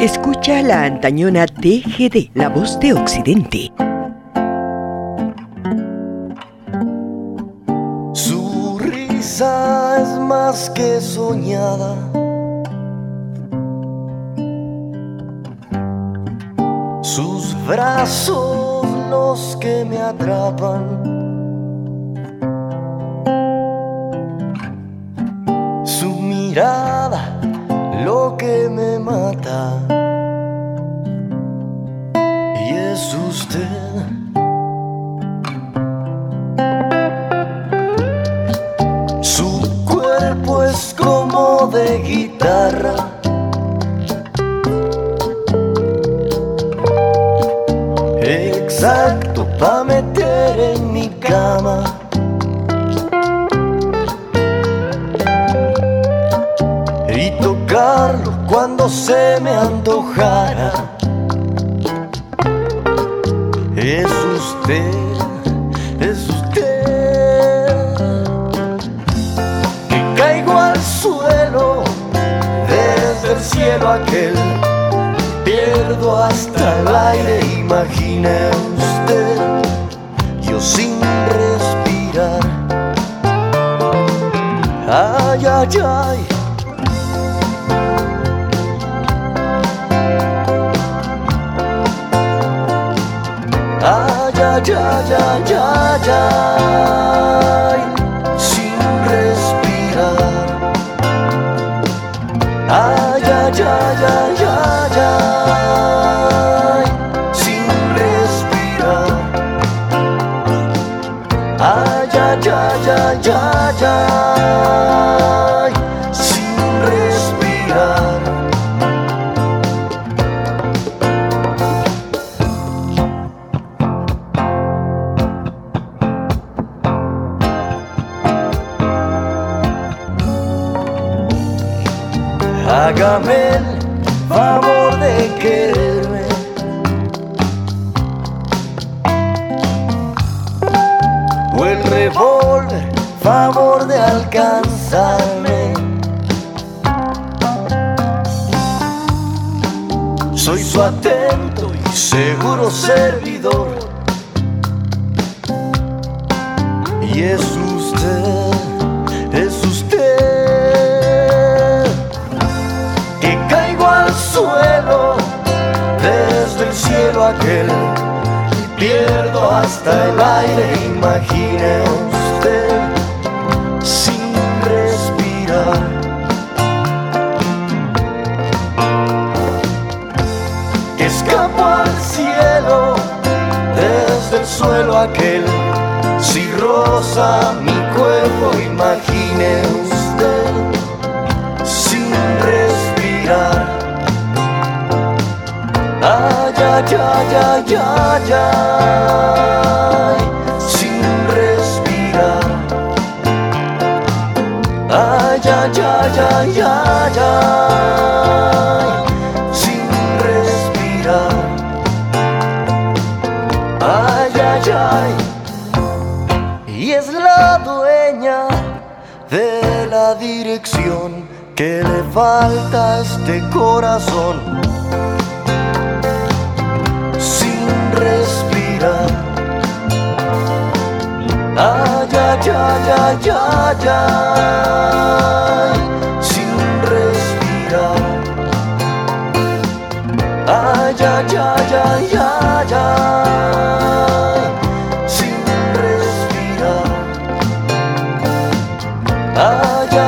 Escucha la antañona TGD, la voz de Occidente. Su risa es más que soñada. Sus brazos los que me atrapan. Que me mata. Y es usted. Se me antojara. Es usted, es usted, que caigo al suelo desde el cielo aquel. Pierdo hasta el aire, imagine usted, yo sin respirar. Ay, ay, ay ya, ya, ya, ya, Que al cielo desde el suelo aquel, si rosa mi cuerpo, imagine usted sin respirar ya, ya, ya, ya, sin respirar. Ay, ya, ya, ya, ya, ya, dirección que le falta a este corazón respirar. Ay, ay, ay, ay, ay, ay, sin respirar. Ay, ay, ay, ay, ay, ay,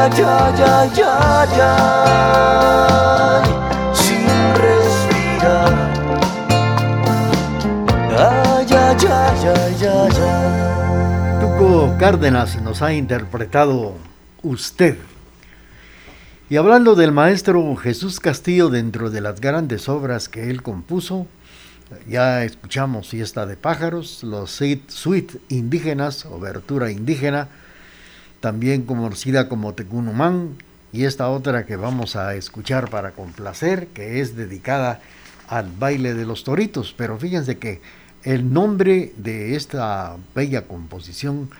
Ay, ay, ay, ay, ay, ay, sin respirar. Tuco Cárdenas nos ha interpretado Usted. Y hablando del maestro Jesús Castillo dentro de las grandes obras que él compuso, ya escuchamos Fiesta de Pájaros, los Suite Indígenas, Obertura Indígena, también conocida como Tecunumán, y esta otra que vamos a escuchar para complacer, que es dedicada al baile de los toritos. Pero fíjense que el nombre de esta bella composición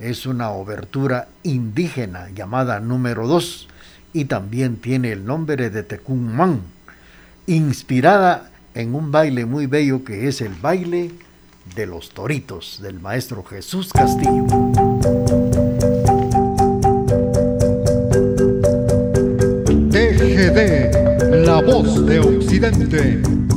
es una obertura indígena llamada número 2 y también tiene el nombre de Tecumán. inspirada en un baile muy bello que es el baile de los toritos del maestro Jesús Castillo. La voz de Occidente.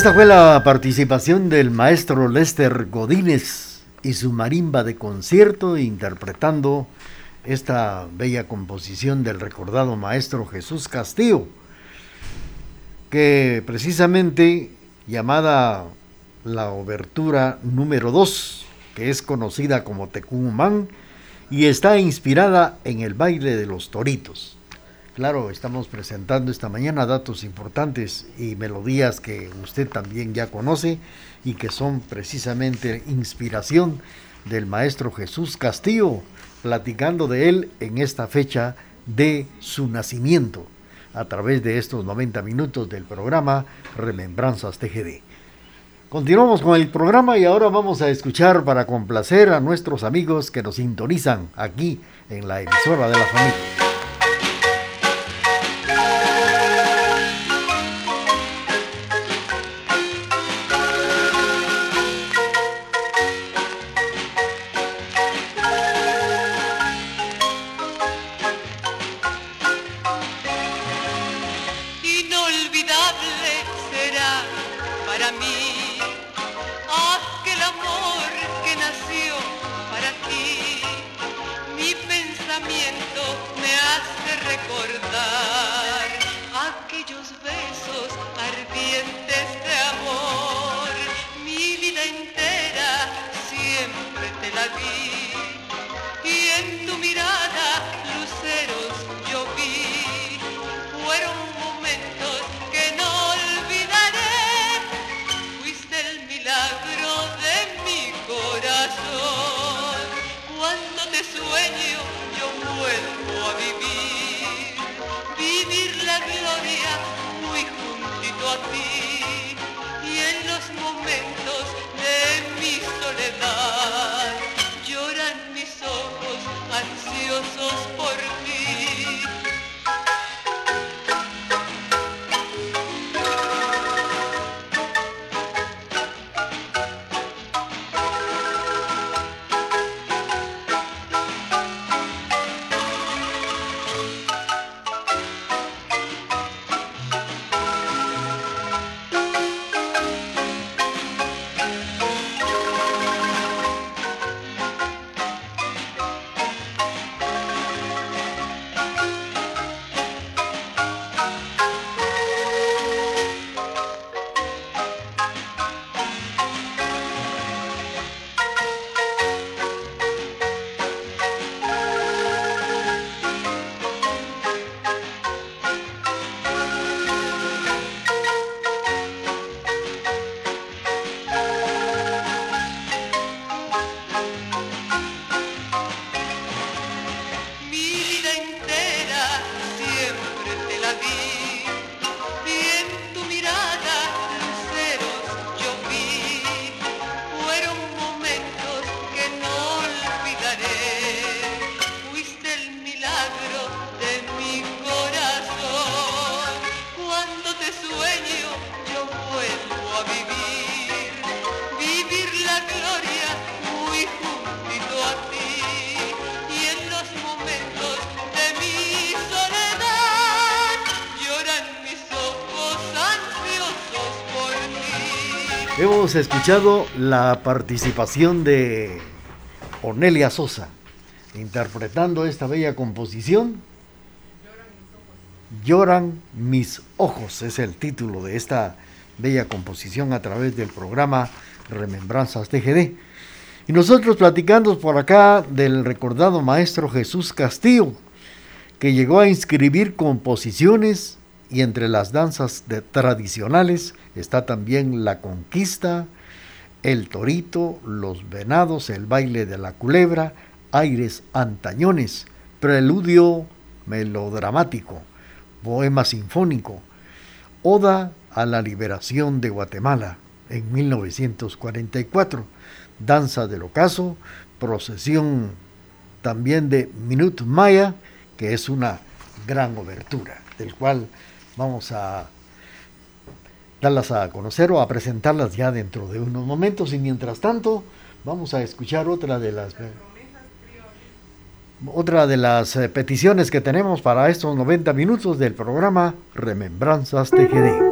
Esta fue la participación del maestro Lester Godínez y su marimba de concierto interpretando esta bella composición del recordado maestro Jesús Castillo, que precisamente llamada la obertura número 2, que es conocida como Tecumán, y está inspirada en el baile de los toritos. Claro, estamos presentando esta mañana datos importantes y melodías que usted también ya conoce y que son precisamente inspiración del maestro Jesús Castillo, platicando de él en esta fecha de su nacimiento, a través de estos 90 minutos del programa Remembranzas TGD. Continuamos con el programa y ahora vamos a escuchar para complacer a nuestros amigos que nos sintonizan aquí en la emisora de la familia. sueño yo vuelvo a vivir, vivir la gloria muy juntito a ti y en los momentos de mi soledad. Lloran mis ojos ansiosos por Hemos escuchado la participación de Onelia Sosa interpretando esta bella composición. Lloran mis ojos es el título de esta bella composición a través del programa Remembranzas TGD. Y nosotros platicando por acá del recordado maestro Jesús Castillo, que llegó a inscribir composiciones y entre las danzas tradicionales está también la conquista, el torito, los venados, el baile de la culebra, aires antañones, preludio melodramático, poema sinfónico, oda a la liberación de Guatemala en 1944, danza del ocaso, procesión también de Minut Maya, que es una gran obertura, del cual Vamos a darlas a conocer o a presentarlas ya dentro de unos momentos y mientras tanto vamos a escuchar otra de las otra de las eh, peticiones que tenemos para estos 90 minutos del programa Remembranzas TGD.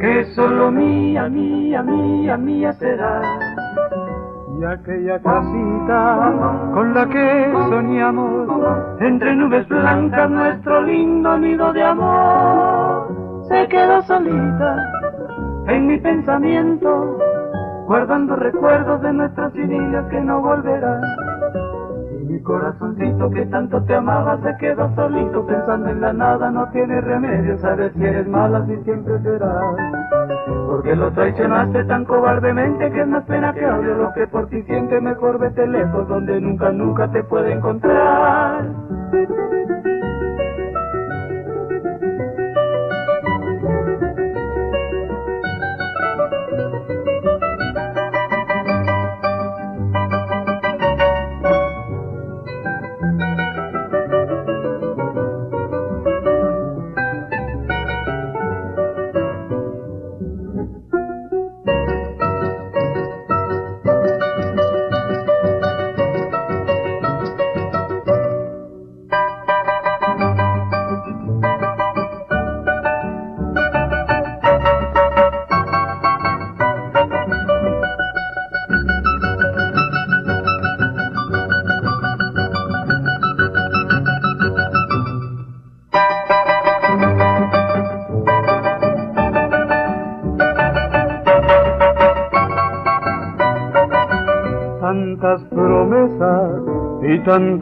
Que solo mía, mía, mía, mía será. Y aquella casita con la que soñamos, entre nubes blancas nuestro lindo nido de amor, se quedó solita en mi pensamiento, guardando recuerdos de nuestras idilias que no volverán corazoncito que tanto te amaba se quedó solito pensando en la nada, no tiene remedio, sabes que eres mala si siempre serás. Porque lo traicionaste tan cobardemente que es más pena que odio lo que por ti siente, mejor vete lejos donde nunca, nunca te puede encontrar.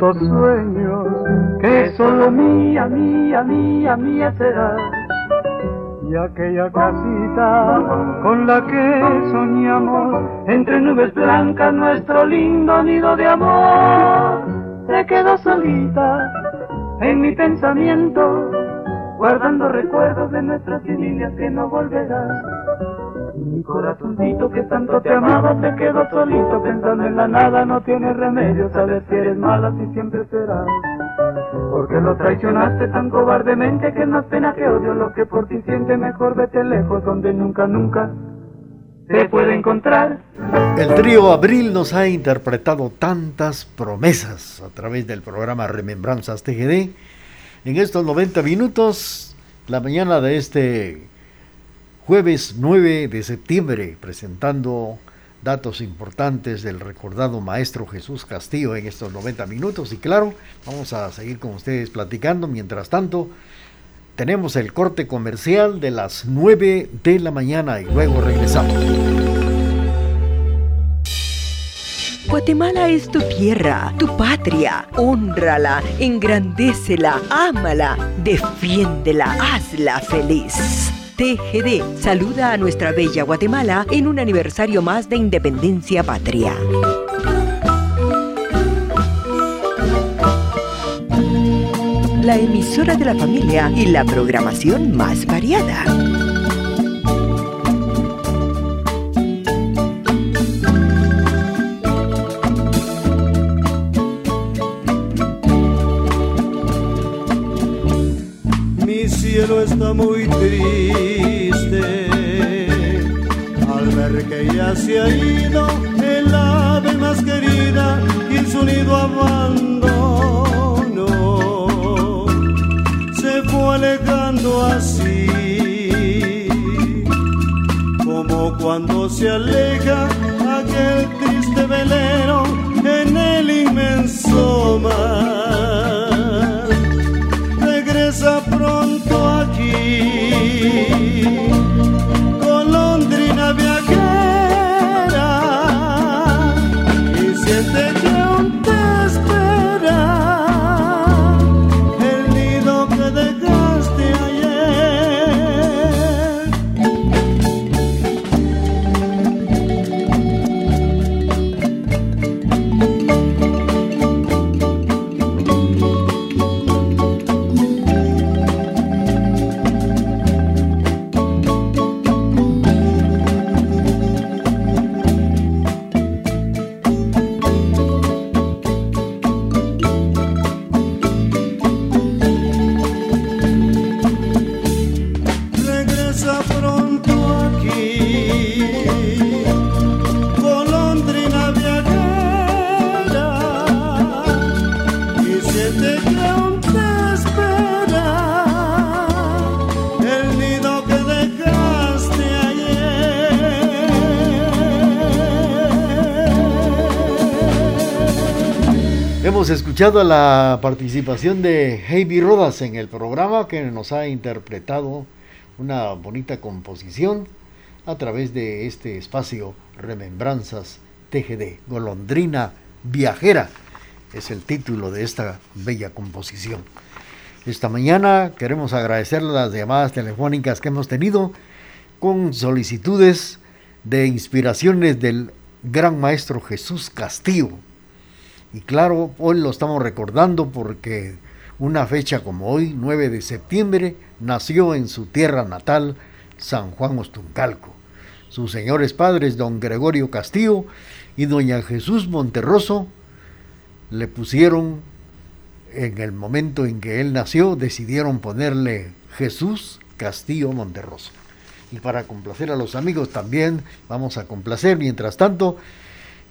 Tantos sueños que solo mía, mía, mía, mía será. Y aquella casita con la que soñamos, entre nubes blancas nuestro lindo nido de amor, se quedó solita en mi pensamiento, guardando recuerdos de nuestras idilias que no volverán. Mi corazoncito que tanto te amaba se quedó solito pensando en la nada, no tiene remedio, sabes que eres mala y siempre serás. Porque lo traicionaste tan cobardemente que es más pena que odio lo que por ti siente, mejor vete lejos donde nunca, nunca se puede encontrar. El trío Abril nos ha interpretado tantas promesas a través del programa Remembranzas TGD. En estos 90 minutos, la mañana de este jueves 9 de septiembre, presentando datos importantes del recordado maestro Jesús Castillo en estos 90 minutos. Y claro, vamos a seguir con ustedes platicando. Mientras tanto, tenemos el corte comercial de las 9 de la mañana y luego regresamos. Guatemala es tu tierra, tu patria. Honrala, engrandécela, ámala, defiéndela, hazla feliz. TGD saluda a nuestra bella Guatemala en un aniversario más de independencia patria. La emisora de la familia y la programación más variada. Cielo está muy triste al ver que ya se ha ido el ave más querida y su nido abandonó. Se fue alejando así, como cuando se aleja aquel triste velero en el inmenso mar tristeza pronto aqui. Escuchado la participación de Heidi Rodas en el programa que nos ha interpretado una bonita composición a través de este espacio Remembranzas TGD, Golondrina Viajera, es el título de esta bella composición. Esta mañana queremos agradecer las llamadas telefónicas que hemos tenido con solicitudes de inspiraciones del gran maestro Jesús Castillo. Y claro, hoy lo estamos recordando porque una fecha como hoy, 9 de septiembre, nació en su tierra natal, San Juan Ostuncalco. Sus señores padres, don Gregorio Castillo y doña Jesús Monterroso, le pusieron, en el momento en que él nació, decidieron ponerle Jesús Castillo Monterroso. Y para complacer a los amigos también vamos a complacer. Mientras tanto,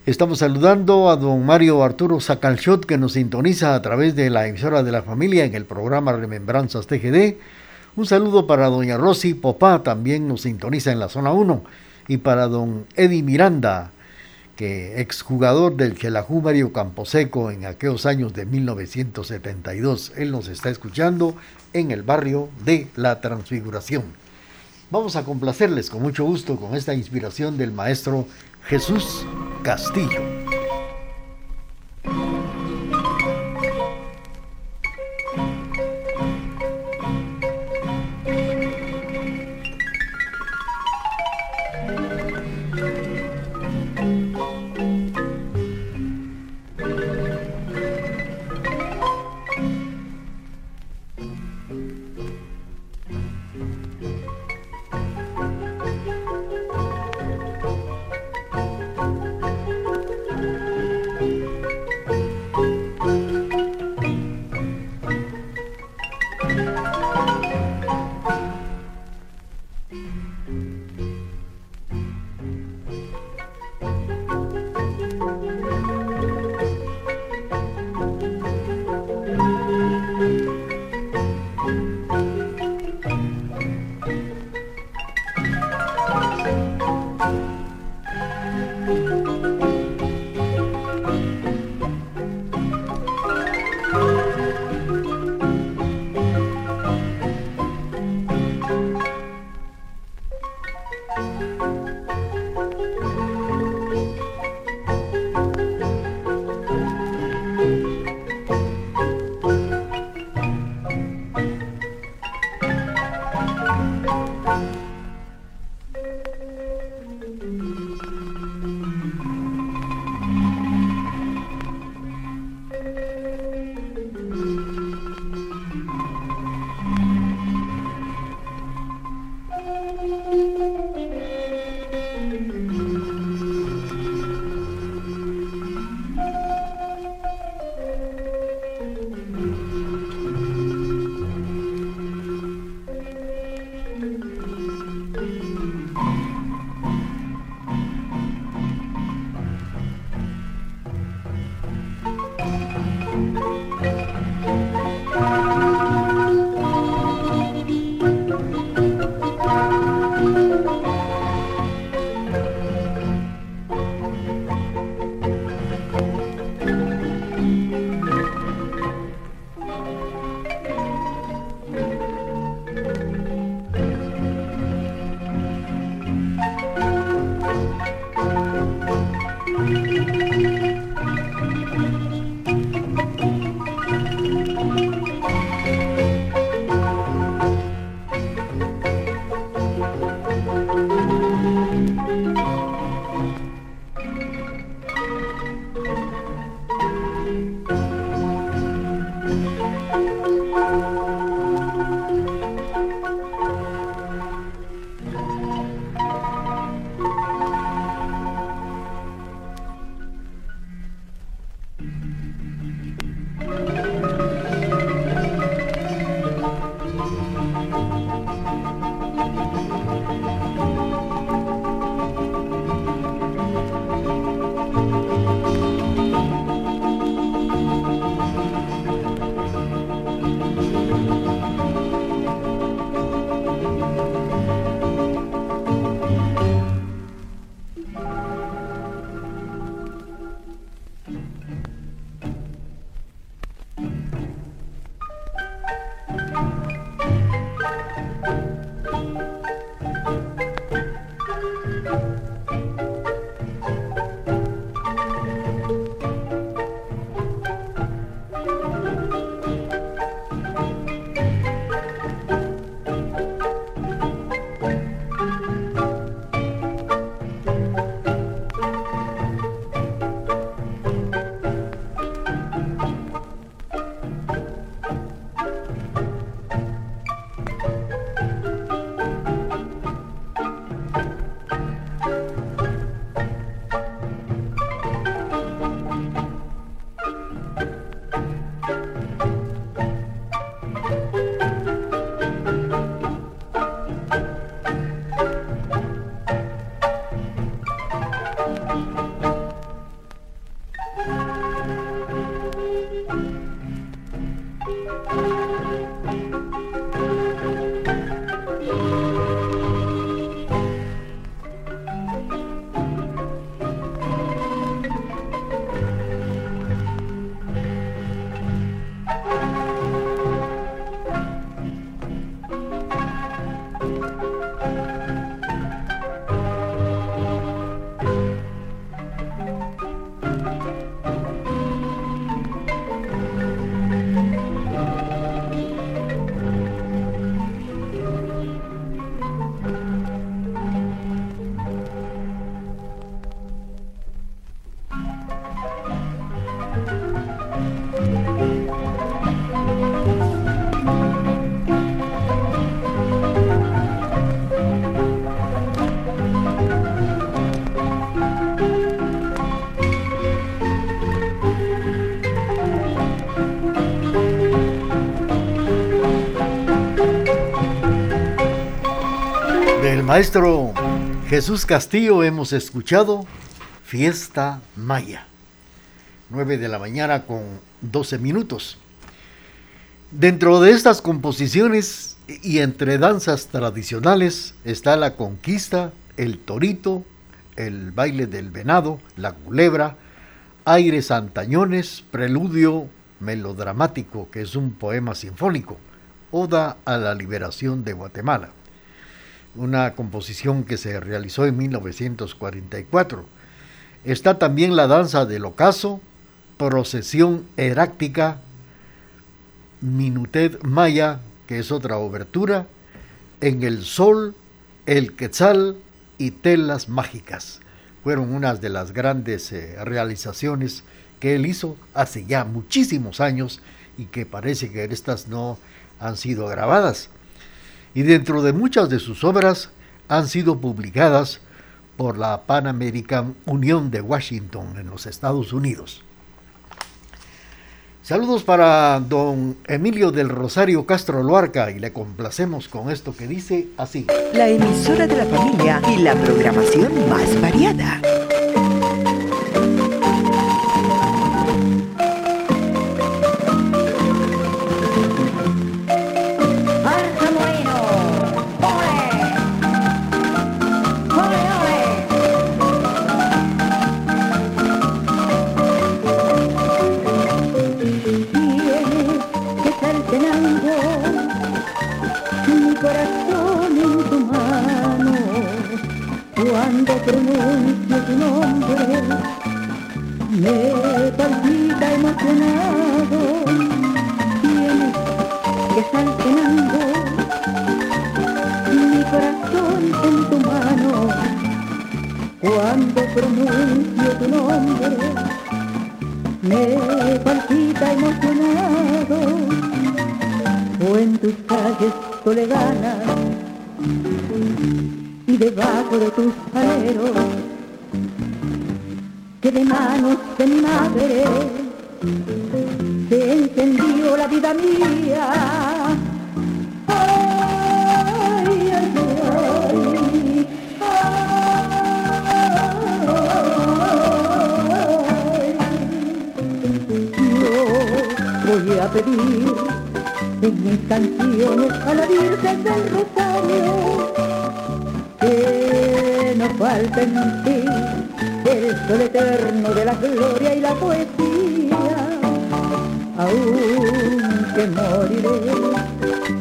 Estamos saludando a don Mario Arturo Sacalchot que nos sintoniza a través de la emisora de la familia en el programa Remembranzas TGD. Un saludo para doña Rosy Popá, también nos sintoniza en la zona 1. Y para don Eddie Miranda, que exjugador del Chelajú Mario Camposeco en aquellos años de 1972. Él nos está escuchando en el barrio de La Transfiguración. Vamos a complacerles con mucho gusto con esta inspiración del maestro Jesús Castillo. Maestro Jesús Castillo hemos escuchado Fiesta Maya. 9 de la mañana con 12 minutos. Dentro de estas composiciones y entre danzas tradicionales está la conquista, el torito, el baile del venado, la culebra, aires antañones, preludio melodramático, que es un poema sinfónico, oda a la liberación de Guatemala una composición que se realizó en 1944. Está también la danza del ocaso, procesión heráctica, Minutet Maya, que es otra obertura, En el Sol, El Quetzal y Telas Mágicas. Fueron unas de las grandes eh, realizaciones que él hizo hace ya muchísimos años y que parece que estas no han sido grabadas y dentro de muchas de sus obras han sido publicadas por la Pan American Unión de Washington en los Estados Unidos. Saludos para don Emilio del Rosario Castro Luarca y le complacemos con esto que dice así. La emisora de la familia y la programación más variada. Palpita emocionado, tienes que saltenando mi corazón en tu mano, cuando pronuncio tu nombre, me palpita emocionado, o en tus calles toledanas, y debajo de tus aleros que de manos de mi madre se encendió la vida mía. Ay, ay, ay, Yo voy a pedir en mis canciones a la Virgen del Rosario que no falte en ti el sol eterno de la gloria y la poesía. Aunque moriré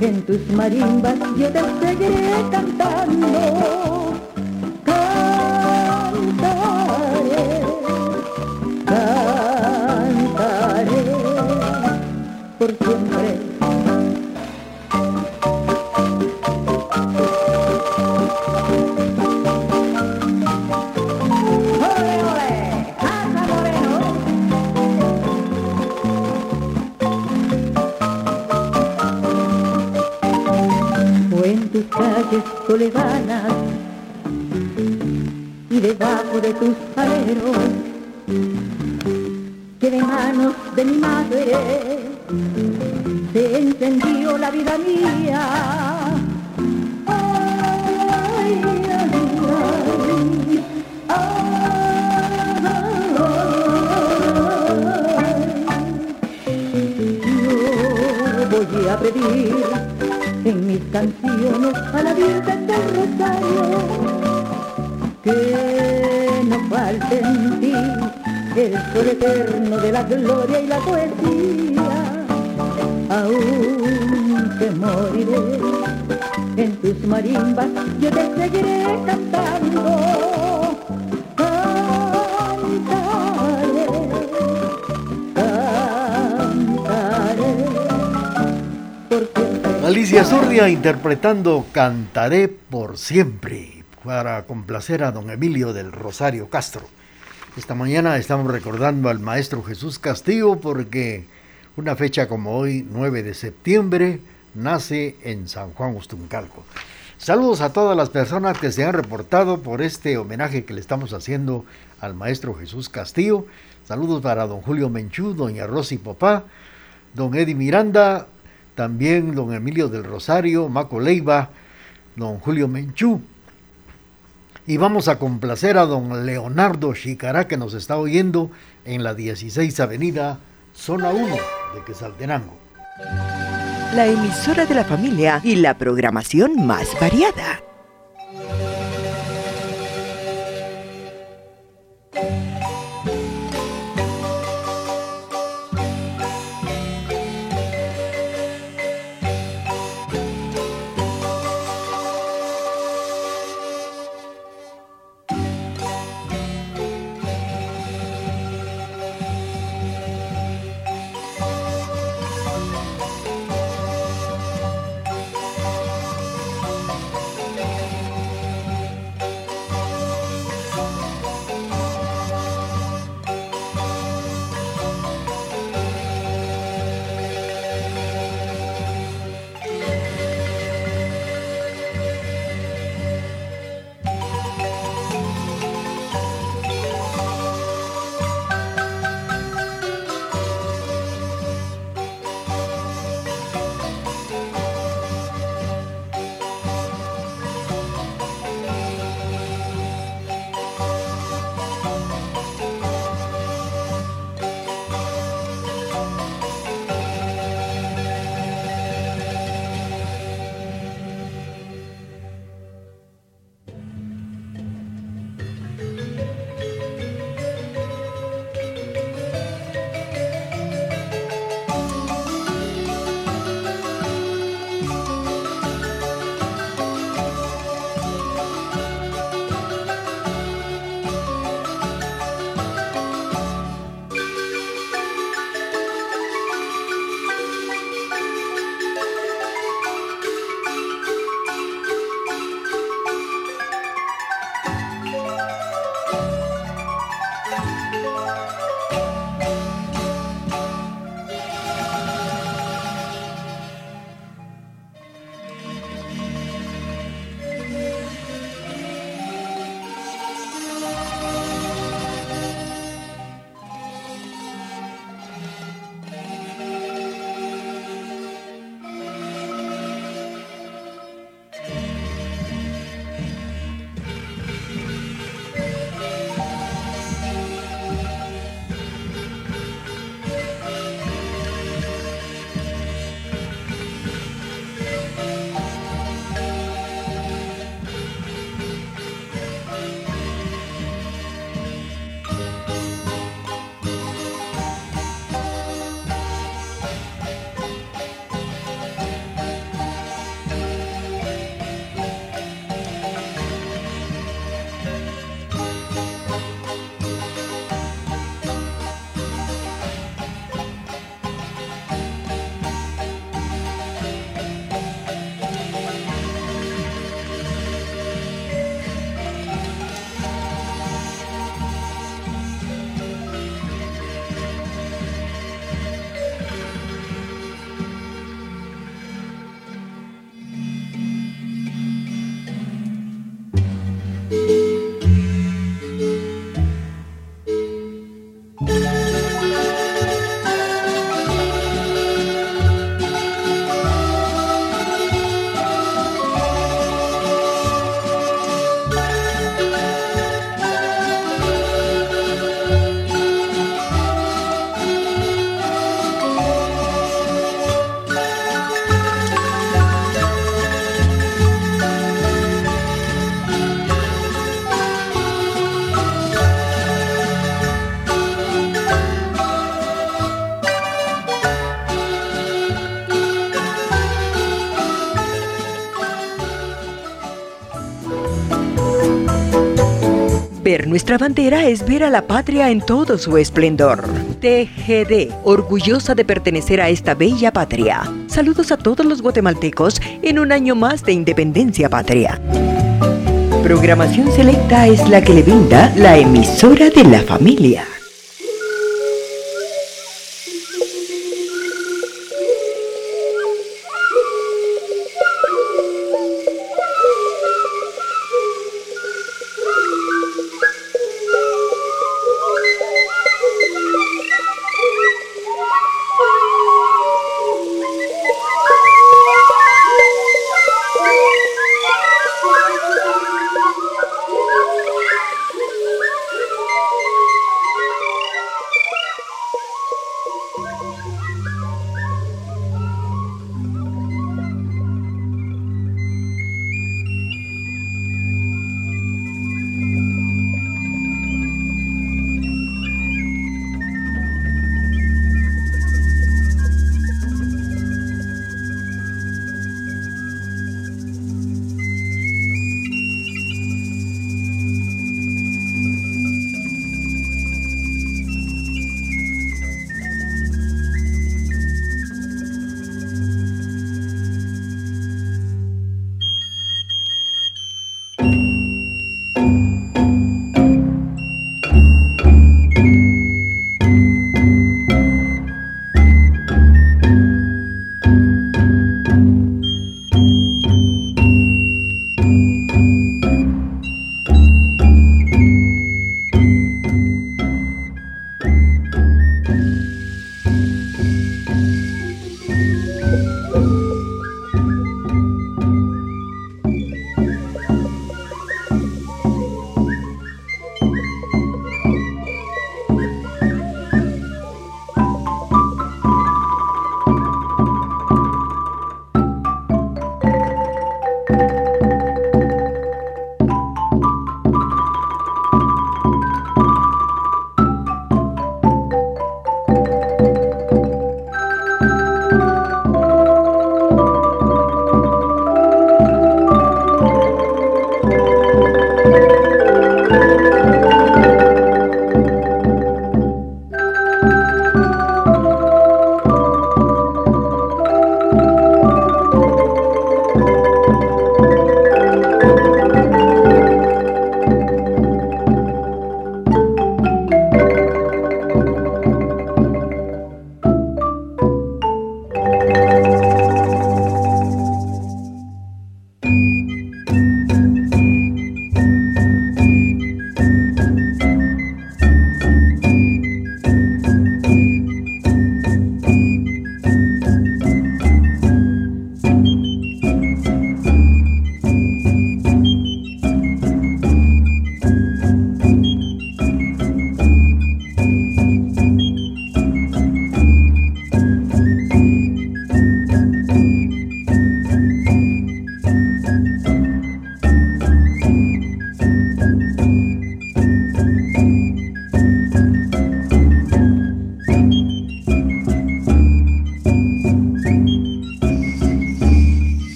en tus marimbas, yo te seguiré cantando. Cantaré, cantaré por pedir en mis canciones a la Virgen del Rosario. Que no falte en ti el sol eterno de la gloria y la poesía. Aunque moriré en tus marimbas, yo te seguiré cantando. Alicia Zurdia interpretando Cantaré por siempre para complacer a don Emilio del Rosario Castro. Esta mañana estamos recordando al maestro Jesús Castillo porque una fecha como hoy, 9 de septiembre, nace en San Juan Ustuncalco. Saludos a todas las personas que se han reportado por este homenaje que le estamos haciendo al maestro Jesús Castillo. Saludos para don Julio Menchú, doña Rosy Popá, don Eddie Miranda, también don Emilio del Rosario, Maco Leiva, don Julio Menchú. Y vamos a complacer a don Leonardo Chicará que nos está oyendo en la 16 Avenida, zona 1 de Quesaltenango. La emisora de la familia y la programación más variada. Nuestra bandera es ver a la patria en todo su esplendor. TGD, orgullosa de pertenecer a esta bella patria. Saludos a todos los guatemaltecos en un año más de independencia patria. Programación selecta es la que le brinda la emisora de la familia.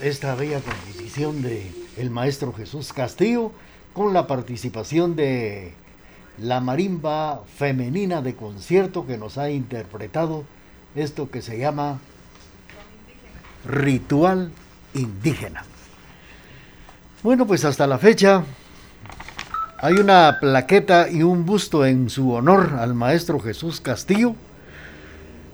Esta bella composición de el maestro Jesús Castillo con la participación de la marimba femenina de concierto que nos ha interpretado esto que se llama ritual indígena. Bueno, pues hasta la fecha Hay una plaqueta y un busto en su honor al maestro Jesús Castillo.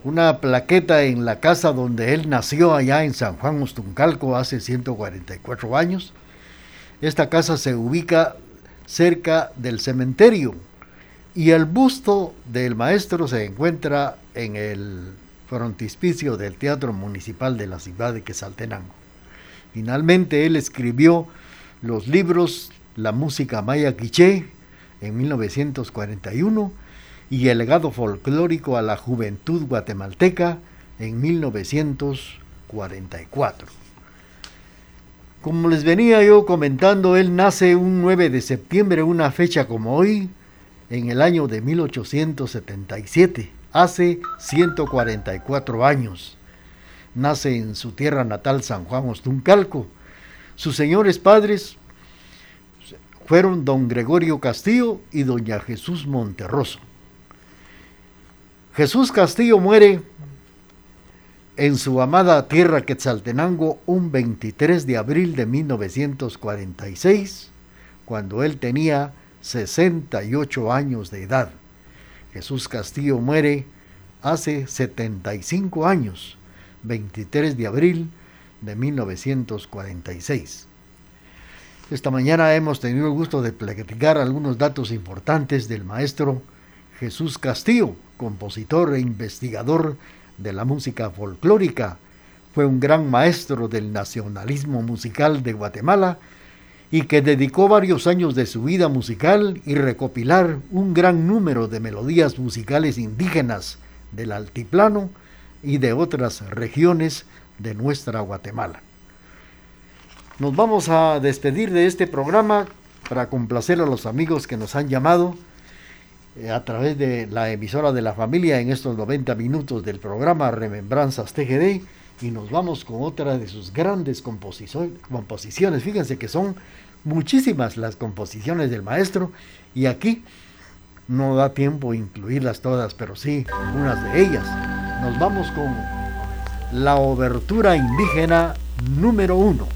Una plaqueta en la casa donde él nació allá en San Juan Ostuncalco hace 144 años. Esta casa se ubica cerca del cementerio y el busto del maestro se encuentra en el frontispicio del Teatro Municipal de la ciudad de Quesaltenango. Finalmente él escribió los libros La música maya quiché en 1941 y El legado folclórico a la juventud guatemalteca en 1944. Como les venía yo comentando, él nace un 9 de septiembre, una fecha como hoy, en el año de 1877 hace 144 años. Nace en su tierra natal San Juan Ostuncalco. Sus señores padres fueron don Gregorio Castillo y doña Jesús Monterroso. Jesús Castillo muere en su amada tierra Quetzaltenango un 23 de abril de 1946, cuando él tenía 68 años de edad. Jesús Castillo muere hace 75 años, 23 de abril de 1946. Esta mañana hemos tenido el gusto de platicar algunos datos importantes del maestro Jesús Castillo, compositor e investigador de la música folclórica. Fue un gran maestro del nacionalismo musical de Guatemala y que dedicó varios años de su vida musical y recopilar un gran número de melodías musicales indígenas del altiplano y de otras regiones de nuestra Guatemala. Nos vamos a despedir de este programa para complacer a los amigos que nos han llamado a través de la emisora de la familia en estos 90 minutos del programa Remembranzas TGD y nos vamos con otra de sus grandes composiciones. Fíjense que son muchísimas las composiciones del maestro y aquí no da tiempo incluirlas todas, pero sí unas de ellas. Nos vamos con la obertura indígena número uno.